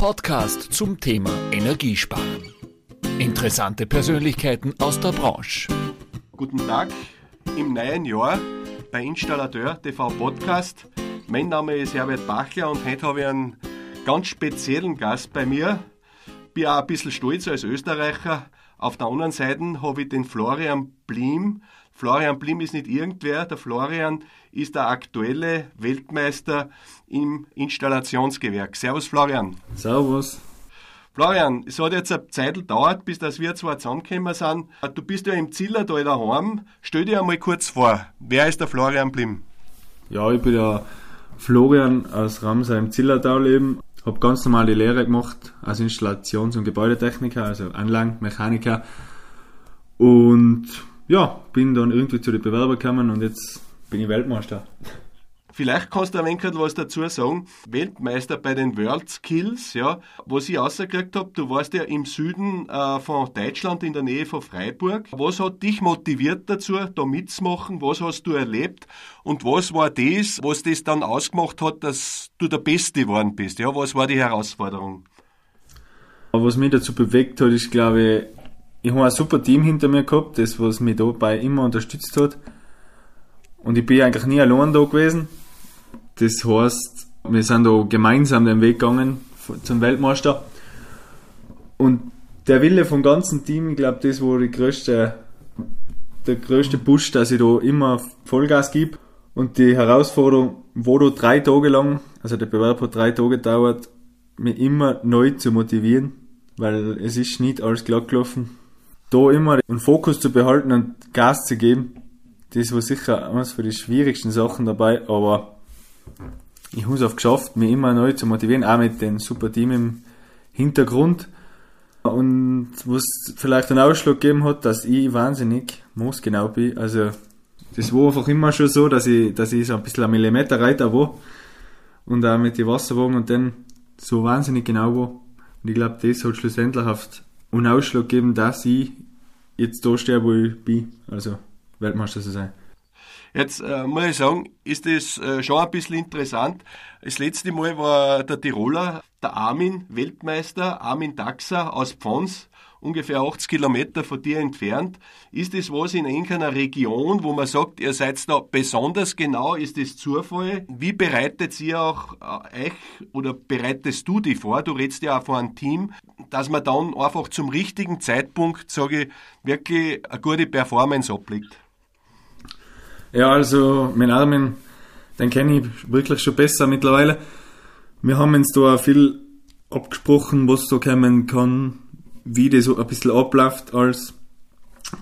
Podcast zum Thema Energiesparen. Interessante Persönlichkeiten aus der Branche. Guten Tag im neuen Jahr bei Installateur TV Podcast. Mein Name ist Herbert Bachler und heute habe ich einen ganz speziellen Gast bei mir. Bin auch ein bisschen stolz als Österreicher. Auf der anderen Seite habe ich den Florian Blim. Florian Blim ist nicht irgendwer. Der Florian ist der aktuelle Weltmeister im Installationsgewerk. Servus Florian. Servus. Florian, es hat jetzt eine Zeit gedauert, bis dass wir zwei zusammengekommen sind. Du bist ja im Zillertal daheim. Stell dir einmal kurz vor, wer ist der Florian Blim? Ja, ich bin der Florian aus Ramsau im Zillertal eben. Hab ganz normal die Lehre gemacht als Installations- und Gebäudetechniker, also Anlagenmechaniker. Und ja, bin dann irgendwie zu den Bewerbern gekommen und jetzt bin ich Weltmeister. Vielleicht kannst du ein wenig was dazu sagen. Weltmeister bei den World Skills, ja. Was ich rausgekriegt habe, du warst ja im Süden äh, von Deutschland, in der Nähe von Freiburg. Was hat dich motiviert dazu, da mitzumachen? Was hast du erlebt? Und was war das, was das dann ausgemacht hat, dass du der Beste geworden bist? Ja, was war die Herausforderung? Was mich dazu bewegt hat, ist, glaube ich, ich habe ein super Team hinter mir gehabt, das, was mich dabei immer unterstützt hat. Und ich bin eigentlich nie allein da gewesen. Das heißt, wir sind da gemeinsam den Weg gegangen zum Weltmeister. Und der Wille vom ganzen Team, ich glaube, das war die größte, der größte Push, dass ich da immer Vollgas gebe. Und die Herausforderung war da drei Tage lang, also der Bewerb hat drei Tage gedauert, mich immer neu zu motivieren, weil es ist nicht alles glatt gelaufen. Da immer den Fokus zu behalten und Gas zu geben, das war sicher eines von den schwierigsten Sachen dabei, aber ich habe es auch geschafft, mich immer neu zu motivieren, auch mit dem super Team im Hintergrund. Und was vielleicht einen Ausschlag gegeben hat, dass ich wahnsinnig moosgenau bin. Also, das war einfach immer schon so, dass ich, dass ich so ein bisschen ein Millimeterreiter war. Und auch mit den Wasserwagen und dann so wahnsinnig genau war. Und ich glaube, das hat schlussendlich oft einen Ausschlag gegeben, dass ich jetzt da stehe, wo ich bin. Also, Weltmeister zu sein. Jetzt äh, muss ich sagen, ist das äh, schon ein bisschen interessant. Das letzte Mal war der Tiroler, der Armin, Weltmeister, Armin Daxa aus Pfons, ungefähr 80 Kilometer von dir entfernt. Ist das was in irgendeiner Region, wo man sagt, ihr seid da besonders genau? Ist das Zufall? Wie bereitet ihr auch äh, euch oder bereitest du dich vor? Du redest ja auch vor einem Team, dass man dann einfach zum richtigen Zeitpunkt, sage ich, wirklich eine gute Performance ablegt. Ja, also mein Armin, den kenne ich wirklich schon besser mittlerweile. Wir haben uns da viel abgesprochen, was so kommen kann, wie das ein bisschen abläuft, als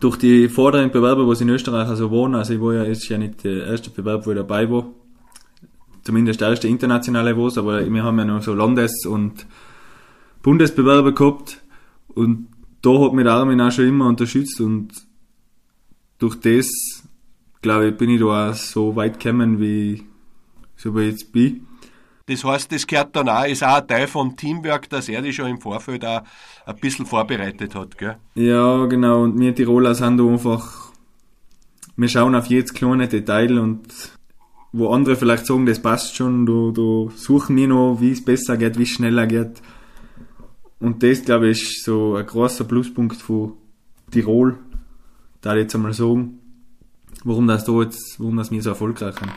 durch die vorderen Bewerber, was in Österreich also waren. Also ich war ja, ist ja nicht der erste Bewerb, wo ich dabei war. Zumindest der erste internationale was, aber wir haben ja noch so Landes- und Bundesbewerber gehabt. Und da hat mich der Armin auch schon immer unterstützt und durch das glaube ich, bin ich da auch so weit gekommen, wie so wie ich jetzt bin. Das heißt, das gehört dann auch, ist auch ein Teil vom Teamwork, dass er dich schon im Vorfeld auch ein bisschen vorbereitet hat, gell? Ja, genau. Und wir Tiroler sind da einfach, wir schauen auf jedes kleine Detail und wo andere vielleicht sagen, das passt schon, da, da suchen wir noch, wie es besser geht, wie es schneller geht. Und das, glaube ich, ist so ein großer Pluspunkt von Tirol, da jetzt einmal sagen warum das da jetzt, warum das wir so erfolgreich sind.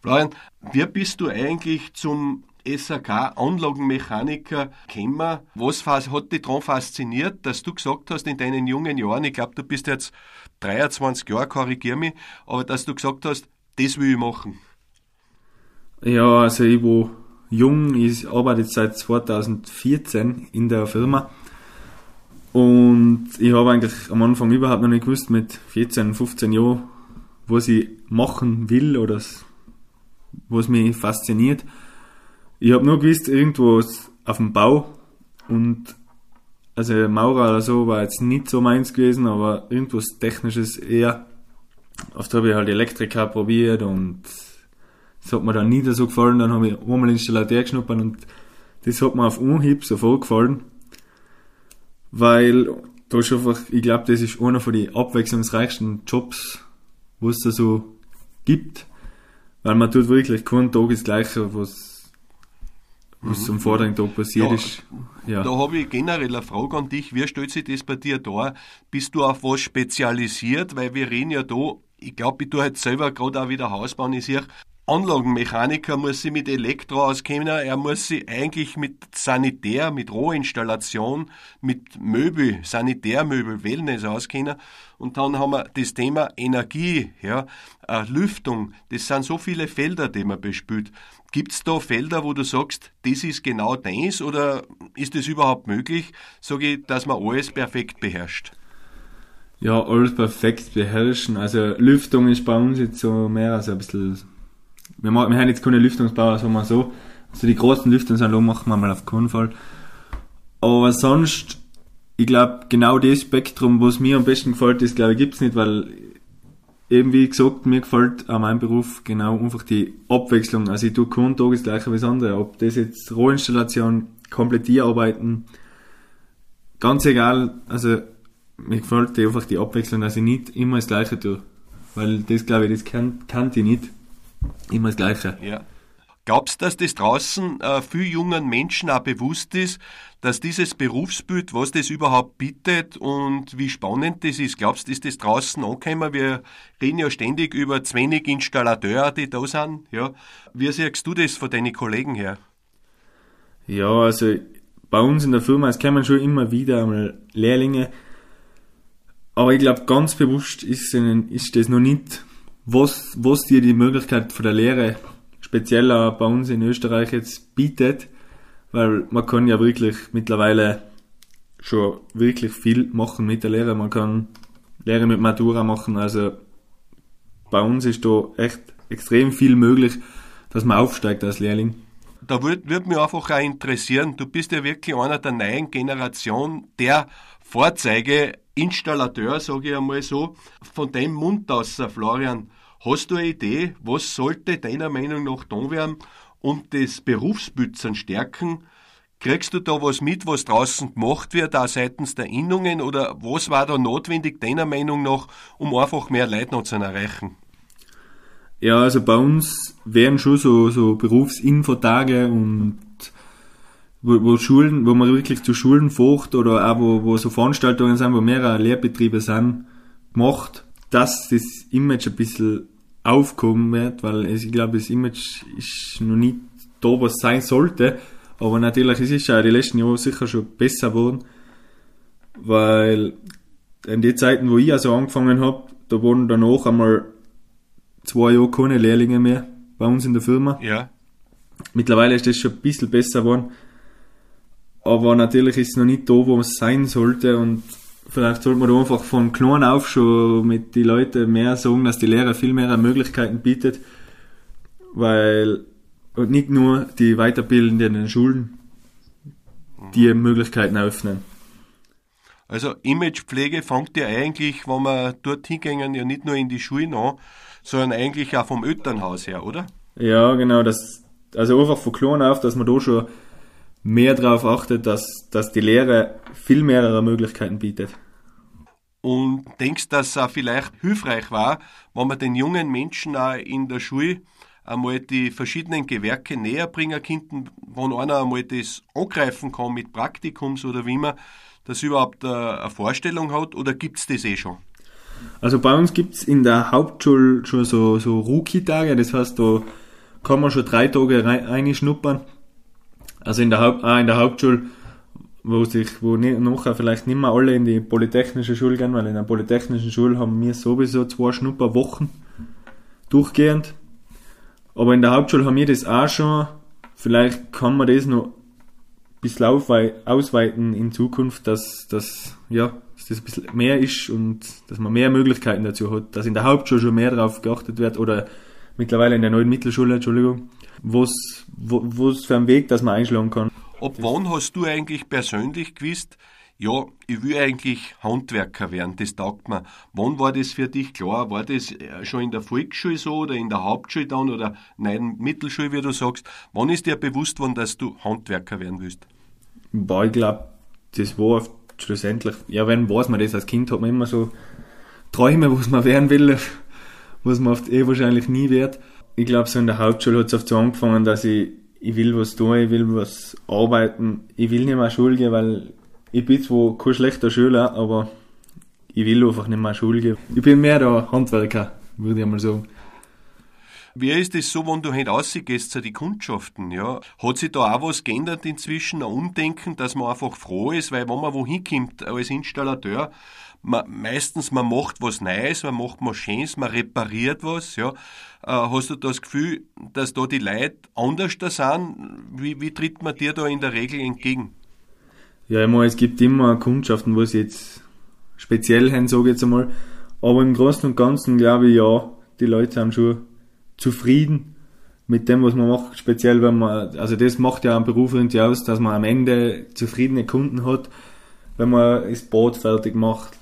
Florian, wie bist du eigentlich zum SAK Anlagenmechaniker gekommen? Was hat dich daran fasziniert, dass du gesagt hast in deinen jungen Jahren, ich glaube, du bist jetzt 23 Jahre, korrigier mich, aber dass du gesagt hast, das will ich machen? Ja, also ich war jung, ich arbeite seit 2014 in der Firma und ich habe eigentlich am Anfang überhaupt noch nicht gewusst, mit 14, 15 Jahren, was ich machen will oder was mich fasziniert. Ich habe nur gewusst, irgendwo auf dem Bau und also Maurer oder so war jetzt nicht so meins gewesen, aber irgendwas Technisches eher. Oft habe ich halt Elektriker probiert und das hat mir dann nie so gefallen. Dann habe ich einmal Installateur geschnuppert und das hat mir auf Unhieb sofort gefallen weil da ist einfach, ich glaube, das ist einer von den abwechslungsreichsten Jobs, was es da so gibt, weil man tut wirklich keinen Tag das Gleiche, was, was am vorderen Tag passiert Ja, ist. Ja. Da habe ich generell eine Frage an dich. Wie stellt sich das bei dir dar? Bist du auf was spezialisiert? Weil wir reden ja da, ich glaube, ich tue jetzt selber gerade auch wieder Haus bauen. Ich sehe, Anlagenmechaniker muss sich mit Elektro auskennen, er muss sich eigentlich mit Sanitär, mit Rohinstallation, mit Möbel, Sanitärmöbel, Wellness auskennen. Und dann haben wir das Thema Energie, ja, äh, Lüftung. Das sind so viele Felder, die man bespielt. Gibt's da Felder, wo du sagst, das ist genau deins oder ist es überhaupt möglich, sage ich, dass man alles perfekt beherrscht? ja, alles perfekt beherrschen. Also Lüftung ist bei uns jetzt so mehr als ein bisschen. Wir, wir haben jetzt keine Lüftungsbauer, sagen wir so. Also die großen Lüftungsanlagen machen wir mal auf keinen Fall. Aber sonst, ich glaube, genau das Spektrum, was mir am besten gefällt, das glaube ich gibt's nicht, weil eben wie gesagt, mir gefällt an meinem Beruf genau einfach die Abwechslung. Also ich tue keinen Tag das gleiche wie das andere. Ob das jetzt Rohinstallation, Komplettierarbeiten, ganz egal, also mir gefällt einfach die Abwechslung, dass ich nicht immer das Gleiche tue. Weil das glaube ich, das kann, kann ich nicht. Immer das Gleiche. Ja. Glaubst du, dass das draußen äh, viel jungen Menschen auch bewusst ist, dass dieses Berufsbild, was das überhaupt bietet und wie spannend das ist? Glaubst du, ist das draußen angekommen? Wir reden ja ständig über zu wenig Installateure, die da sind. Ja. Wie siehst du das von deinen Kollegen her? Ja, also bei uns in der Firma, es kommen schon immer wieder einmal Lehrlinge. Aber ich glaube, ganz bewusst ist, ihnen, ist das noch nicht, was, was dir die Möglichkeit von der Lehre, speziell auch bei uns in Österreich jetzt bietet. Weil man kann ja wirklich mittlerweile schon wirklich viel machen mit der Lehre. Man kann Lehre mit Matura machen. Also bei uns ist da echt extrem viel möglich, dass man aufsteigt als Lehrling. Da würde würd mich einfach auch interessieren, du bist ja wirklich einer der neuen Generation, der Vorzeige-Installateur, sage ich einmal so, von dem Mund aus, Florian. Hast du eine Idee, was sollte deiner Meinung nach tun werden, um das Berufsbild zu stärken? Kriegst du da was mit, was draußen gemacht wird, auch seitens der Innungen, oder was war da notwendig, deiner Meinung nach, um einfach mehr Leute noch zu erreichen? Ja, also bei uns wären schon so, so Berufsinfotage und wo, wo Schulen, wo man wirklich zu Schulen fährt oder auch wo, wo so Veranstaltungen sind, wo mehrere Lehrbetriebe sind, gemacht, dass das Image ein bisschen aufkommen wird, weil ich glaube, das Image ist noch nicht da, was sein sollte. Aber natürlich es ist ja die letzten Jahre sicher schon besser geworden, weil in den Zeiten, wo ich also angefangen habe, da wurden danach einmal zwei Jahre keine Lehrlinge mehr bei uns in der Firma. Ja. Mittlerweile ist das schon ein bisschen besser geworden. Aber natürlich ist es noch nicht da, wo es sein sollte und vielleicht sollte man da einfach von klein auf schon mit den Leuten mehr sagen, dass die Lehre viel mehr Möglichkeiten bietet, weil und nicht nur die weiterbildenden Schulen die Möglichkeiten öffnen. Also Imagepflege fängt ja eigentlich, wenn wir dorthin gehen, ja nicht nur in die Schulen an, sondern eigentlich auch vom Elternhaus her, oder? Ja, genau, das, also einfach von klein auf, dass man da schon mehr darauf achtet, dass, dass die Lehre viel mehrere Möglichkeiten bietet. Und denkst, dass es auch vielleicht hilfreich war, wenn man den jungen Menschen auch in der Schule einmal die verschiedenen Gewerke näher bringen könnten, wenn einer einmal das angreifen kann mit Praktikums oder wie man das überhaupt eine Vorstellung hat, oder gibt's das eh schon? Also bei uns gibt's in der Hauptschule schon so, so Rookie-Tage, das heißt, da kann man schon drei Tage rein, reinschnuppern. Also in der, Haupt, ah, in der Hauptschule, wo sich, wo ne, nachher vielleicht nicht mehr alle in die polytechnische Schule gehen, weil in der polytechnischen Schule haben wir sowieso zwei Schnupperwochen durchgehend. Aber in der Hauptschule haben wir das auch schon. Vielleicht kann man das noch ein bisschen ausweiten in Zukunft, dass, dass, ja, dass das ein bisschen mehr ist und dass man mehr Möglichkeiten dazu hat, dass in der Hauptschule schon mehr darauf geachtet wird oder mittlerweile in der neuen Mittelschule, Entschuldigung, was, wo, was für einen Weg, dass man einschlagen kann. Ab wann hast du eigentlich persönlich gewusst, ja, ich will eigentlich Handwerker werden, das taugt mir. Wann war das für dich klar? War das äh, schon in der Volksschule so oder in der Hauptschule dann oder nein, Mittelschule, wie du sagst? Wann ist dir bewusst worden, dass du Handwerker werden willst? Boah, ich glaube, das war schlussendlich, ja, wenn weiß man das, als Kind hat man immer so Träume, was man werden will, was man oft eh wahrscheinlich nie wird. Ich glaube, so in der Hauptschule hat es oft so angefangen, dass ich ich will was tun, ich will was arbeiten, ich will nicht mehr Schule gehen, weil ich bin zwar kein schlechter Schüler, aber ich will einfach nicht mehr Schule gehen. Ich bin mehr der Handwerker, würde ich mal sagen. Wie ist es so, wenn du heute rausgehst zu die Kundschaften, ja? Hat sich da auch was geändert inzwischen, ein Umdenken, dass man einfach froh ist, weil wenn man wohin kommt als Installateur, man, meistens man macht was Neues, man macht was Schönes, man repariert was, ja. Äh, hast du das Gefühl, dass da die Leute anders da sind? Wie, wie tritt man dir da in der Regel entgegen? Ja, ich meine, es gibt immer Kundschaften, wo sie jetzt speziell haben, sage ich jetzt einmal. Aber im Großen und Ganzen glaube ich, ja, die Leute sind schon zufrieden mit dem, was man macht. Speziell, wenn man, also das macht ja einen Beruf irgendwie aus, dass man am Ende zufriedene Kunden hat, wenn man das Boot fertig macht.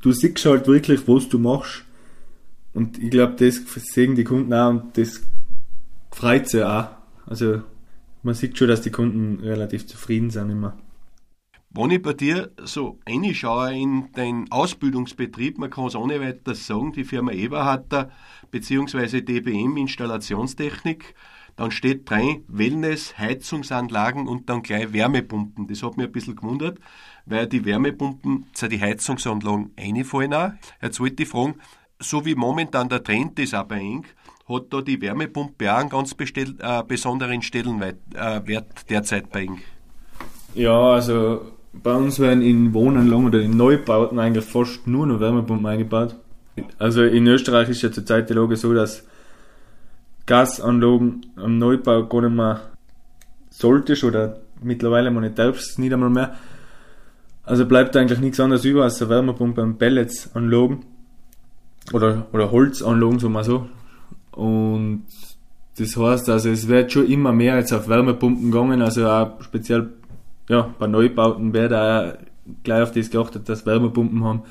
Du siehst halt wirklich, was du machst. Und ich glaube, das sehen die Kunden auch und das freut sie auch. Also, man sieht schon, dass die Kunden relativ zufrieden sind immer. Wenn ich bei dir so reinschaue in den Ausbildungsbetrieb, man kann es ohne weiteres sagen, die Firma Eberharter bzw. DBM Installationstechnik, dann steht drin Wellness, Heizungsanlagen und dann gleich Wärmepumpen. Das hat mich ein bisschen gewundert, weil die Wärmepumpen zu die Heizungsanlagen einfallen auch. Jetzt wollte ich fragen, so wie momentan der Trend ist bei Eng, hat da die Wärmepumpe auch einen ganz äh, besonderen Stellenwert äh, derzeit bei Eng? Ja, also bei uns werden in Wohnanlagen oder in Neubauten eigentlich fast nur noch Wärmepumpen eingebaut. Also in Österreich ist ja zurzeit die Lage so, dass Gasanlagen am Neubau gar nicht mehr solltest oder mittlerweile man nicht darfst, nicht einmal mehr. Also bleibt eigentlich nichts anderes über als eine Wärmepumpe und Pelletsanlagen oder, oder Holzanlagen, so mal so. Und das heißt, also es wird schon immer mehr jetzt auf Wärmepumpen gegangen, also auch speziell ja, bei Neubauten wird auch gleich auf das geachtet, dass Wärmepumpen haben.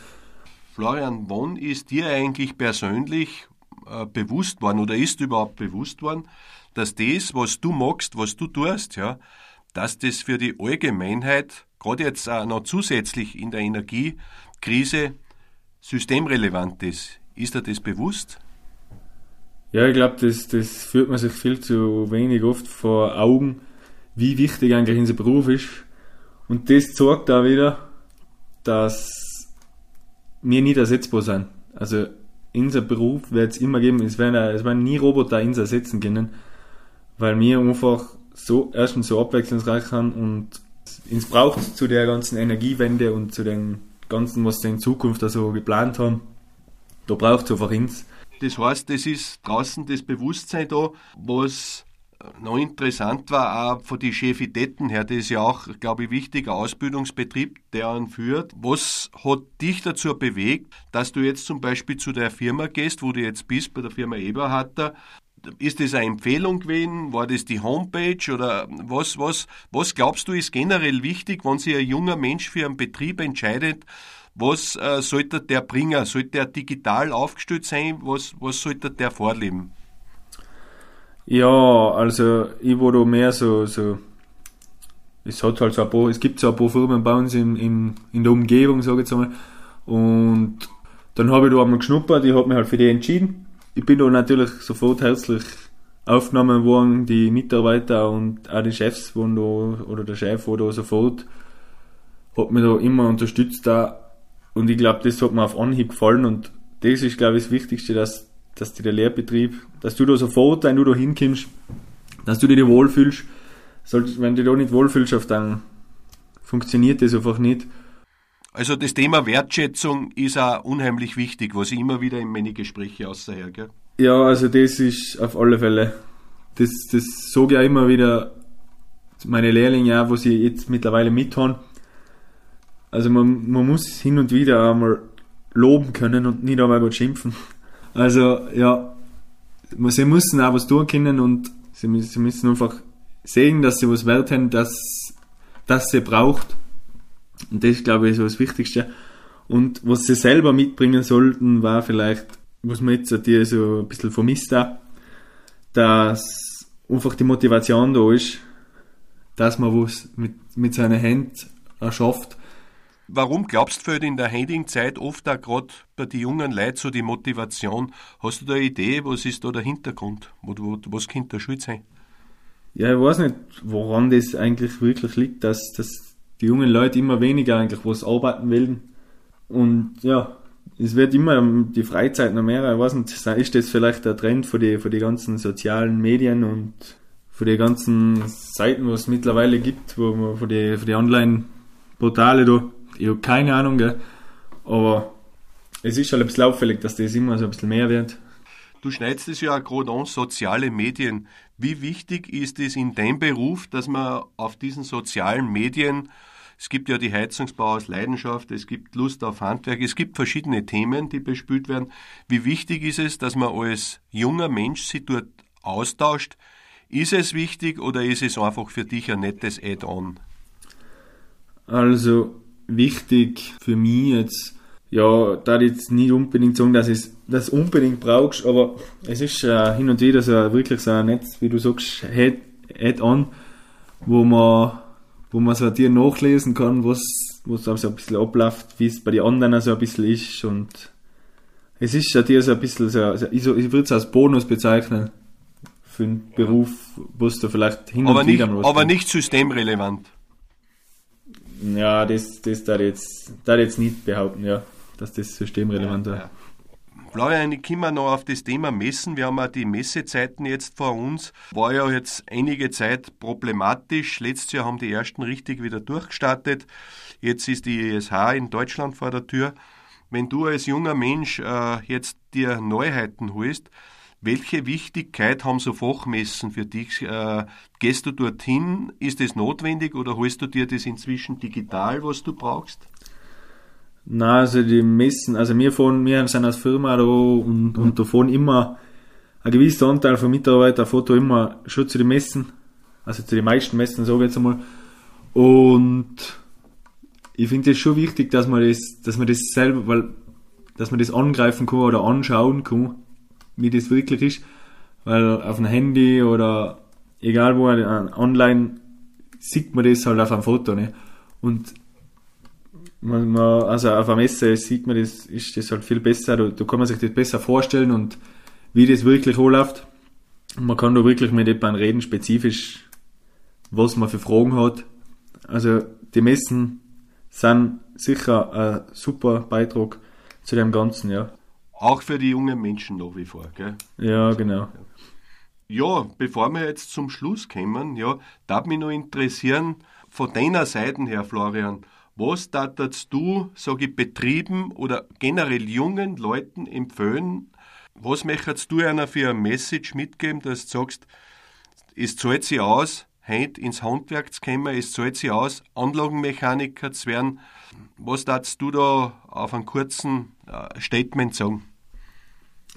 Florian, wann ist dir eigentlich persönlich äh, bewusst worden oder ist überhaupt bewusst worden, dass das, was du magst, was du tust, ja, dass das für die Allgemeinheit, gerade jetzt auch noch zusätzlich in der Energiekrise, systemrelevant ist? Ist dir das bewusst? Ja, ich glaube, das, das führt man sich viel zu wenig oft vor Augen, wie wichtig eigentlich unser Beruf ist. Und das zeigt auch wieder, dass wir nicht ersetzbar sind. Also unser Beruf wird es immer geben, es werden, es werden nie Roboter uns ersetzen können, weil wir einfach so erstens so abwechslungsreich sind und uns braucht zu der ganzen Energiewende und zu dem ganzen, was wir in Zukunft also geplant haben, da braucht es einfach uns. Das heißt, es ist draußen das Bewusstsein da, was noch interessant war auch von den Chefitäten her, das ist ja auch, glaube ich, wichtiger Ausbildungsbetrieb, der anführt. Was hat dich dazu bewegt, dass du jetzt zum Beispiel zu der Firma gehst, wo du jetzt bist, bei der Firma Eberharter? Ist das eine Empfehlung gewesen? War das die Homepage oder was, was, was glaubst du ist generell wichtig, wenn sich ein junger Mensch für einen Betrieb entscheidet? Was äh, sollte der bringen? Sollte der digital aufgestellt sein? Was, was sollte der vorleben? Ja, also ich war da mehr so, so es hat halt so ein paar, es gibt so ein paar Firmen bei uns in, in, in der Umgebung, sage ich jetzt einmal. Und dann habe ich da einmal geschnuppert, ich habe mich halt für die entschieden. Ich bin da natürlich sofort herzlich aufgenommen worden, die Mitarbeiter und auch die Chefs waren da, oder der Chef war da sofort, hat mich da immer unterstützt da. Und ich glaube, das hat mir auf Anhieb gefallen und das ist, glaube ich, das Wichtigste, dass dass dir der Lehrbetrieb, dass du da sofort, wenn du da hinkommst, dass du dich wohlfühlst. Wenn du dich da nicht wohlfühlst, dann funktioniert das einfach nicht. Also das Thema Wertschätzung ist auch unheimlich wichtig, was ich immer wieder in meine Gespräche außerher, gell? Ja, also das ist auf alle Fälle. Das, das sage ich auch immer wieder meine Lehrlinge auch, was sie jetzt mittlerweile mithaben. Also man, man muss hin und wieder einmal loben können und nicht einmal gut schimpfen. Also, ja, sie müssen auch was tun können und sie, sie müssen einfach sehen, dass sie was wert haben, dass, dass sie braucht. Und das, glaube ich, ist so das Wichtigste. Und was sie selber mitbringen sollten, war vielleicht, was man jetzt dir so ein bisschen vermisst hat, dass einfach die Motivation da ist, dass man was mit, mit seinen Händen erschafft Warum glaubst du in der Handing-Zeit oft auch gerade bei den jungen Leuten so die Motivation? Hast du da eine Idee, was ist da der Hintergrund? Was könnte der Schuld sein? Ja, ich weiß nicht, woran das eigentlich wirklich liegt, dass, dass die jungen Leute immer weniger eigentlich was arbeiten wollen. Und ja, es wird immer die Freizeit noch mehr. Ich weiß nicht, ist das vielleicht der Trend die, für die ganzen sozialen Medien und für die ganzen Seiten, was es mittlerweile gibt, wo man für die, für die Online-Portale da, ich habe keine Ahnung, gell. aber es ist halt ein bisschen auffällig, dass das immer so ein bisschen mehr wird. Du schneidest es ja gerade an, soziale Medien. Wie wichtig ist es in deinem Beruf, dass man auf diesen sozialen Medien, es gibt ja die Heizungsbau aus Leidenschaft, es gibt Lust auf Handwerk, es gibt verschiedene Themen, die bespielt werden. Wie wichtig ist es, dass man als junger Mensch sich dort austauscht? Ist es wichtig oder ist es einfach für dich ein nettes Add-on? Also wichtig für mich jetzt. Ja, da jetzt nicht unbedingt sagen, dass es das unbedingt brauchst, aber es ist äh, hin und wieder so wirklich so ein Netz, wie du sagst, Add-on, wo man, wo man so dir nachlesen kann, was, was auch so ein bisschen abläuft, wie es bei den anderen so ein bisschen ist. Und es ist ja dir so ein bisschen so, ich, würde es als Bonus bezeichnen für einen Beruf, wo du vielleicht hin aber und nicht, wieder was Aber nicht systemrelevant. Ja, das, das da jetzt, da jetzt nicht behaupten, ja dass das systemrelevant ja, ja. Florian, ich komme noch auf das Thema Messen. Wir haben ja die Messezeiten jetzt vor uns. War ja jetzt einige Zeit problematisch. Letztes Jahr haben die ersten richtig wieder durchgestartet. Jetzt ist die ISH in Deutschland vor der Tür. Wenn du als junger Mensch äh, jetzt dir Neuheiten holst, welche Wichtigkeit haben so Fachmessen für dich? Äh, gehst du dorthin? Ist es notwendig oder holst du dir das inzwischen digital, was du brauchst? Na, also die Messen, also wir fahren, wir sind als Firma da und, und da fahren immer ein gewisser Anteil von Mitarbeitern Foto immer schon zu den Messen, also zu den meisten Messen, sage ich jetzt einmal. Und ich finde es schon wichtig, dass man das, dass man das selber, weil, dass man das angreifen kann oder anschauen kann, wie das wirklich ist, weil auf dem Handy oder egal wo, online sieht man das halt auf einem Foto, ne? Und man, man, also auf einer Messe sieht man das, ist das halt viel besser, da, da kann man sich das besser vorstellen und wie das wirklich anläuft. Man kann da wirklich mit jemandem reden, spezifisch, was man für Fragen hat. Also die Messen sind sicher ein super Beitrag zu dem Ganzen, ja. Auch für die jungen Menschen nach wie vor, gell? Ja, genau. Ja, bevor wir jetzt zum Schluss kommen, ja, darf mich noch interessieren, von deiner Seite her, Florian, was darfst du, sage ich, Betrieben oder generell jungen Leuten empfehlen? Was möchtest du einer für eine Message mitgeben, dass du sagst, es zahlt sich aus, heute ins Handwerk zu kommen, es zahlt sich aus, Anlagenmechaniker zu werden. Was darfst du da auf einen kurzen äh, Statement sagen?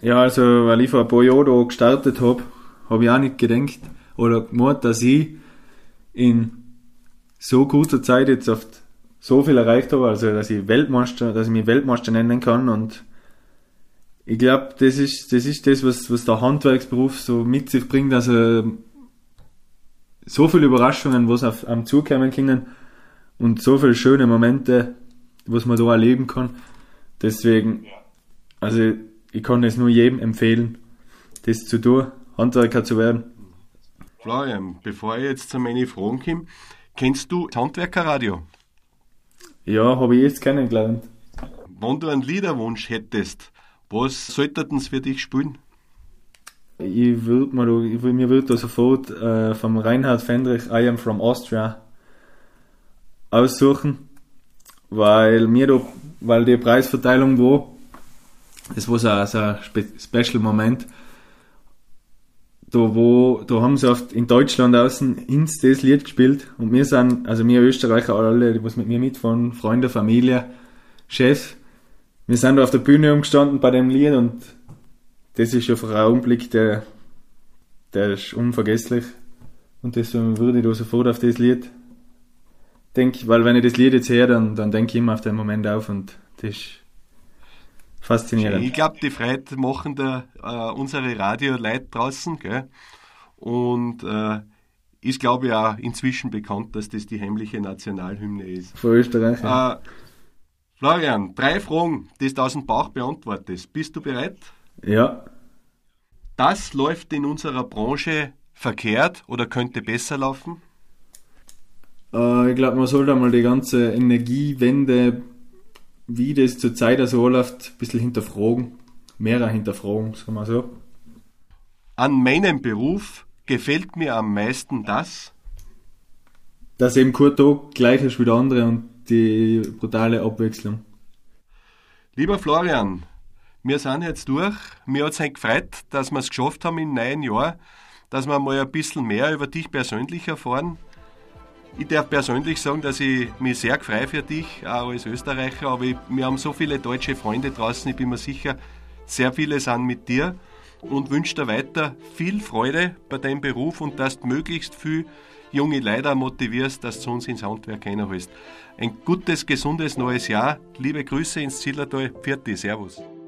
Ja, also, weil ich vor ein paar Jahren da gestartet habe, habe ich auch nicht gedacht oder gemeint, dass ich in so kurzer Zeit jetzt auf so viel erreicht habe, also dass ich Weltmeister, dass ich mich Weltmeister nennen kann und ich glaube, das ist, das ist das, was, was der Handwerksberuf so mit sich bringt, also so viele Überraschungen, was auf am zukommen können und so viele schöne Momente, was man da erleben kann. Deswegen, also ich kann es nur jedem empfehlen, das zu tun, Handwerker zu werden. Florian, bevor ich jetzt zu meinen Fragen komme, kennst du das Handwerkerradio? Ja, habe ich jetzt kennengelernt. Wenn du einen Liederwunsch hättest, was sollten sie für dich spielen? Ich würde mir, ich würd, mir würde da sofort äh, vom Reinhard Fendrich I Am From Austria aussuchen, weil mir da, weil die Preisverteilung war, das war so, so ein Special Moment, da wo, da haben sie oft in Deutschland außen ins das Lied gespielt und wir sind, also wir Österreicher alle, die was mit mir mitfahren, Freunde, Familie, Chef, wir sind da auf der Bühne umgestanden bei dem Lied und das ist auf einen Augenblick, der, der ist unvergesslich und deswegen würde ich da sofort auf das Lied denken, weil wenn ich das Lied jetzt höre, dann, dann denke ich immer auf den Moment auf und das ist Faszinierend. Ich glaube, die Freude machen da äh, unsere Radio-Leute draußen, gell? Und äh, ist, glaube ich, auch inzwischen bekannt, dass das die heimliche Nationalhymne ist. Für Österreich. Ja. Äh, Florian, drei Fragen, die du aus dem Bauch beantwortest. Bist du bereit? Ja. Das läuft in unserer Branche verkehrt oder könnte besser laufen? Äh, ich glaube, man sollte einmal die ganze Energiewende, wie das zurzeit so läuft, ein bisschen hinterfragen. Mehrer hinterfragen, sagen wir so. An meinem Beruf gefällt mir am meisten das, Dass eben kein Tag gleich ist wie der andere und die brutale Abwechslung. Lieber Florian, wir sind jetzt durch. Mir hat es gefreut, dass wir es geschafft haben im neuen Jahr, dass wir mal ein bisschen mehr über dich persönlich erfahren. Ich darf persönlich sagen, dass ich mich sehr freue für dich, auch als Österreicher, aber ich, wir haben so viele deutsche Freunde draußen, ich bin mir sicher, sehr viele sind mit dir und wünsche dir weiter viel Freude bei deinem Beruf und dass du möglichst viel junge Leute motivierst, dass du uns ins Handwerk reinholst. Ein gutes, gesundes neues Jahr. Liebe Grüße ins Zillertal. Pfiat Servus.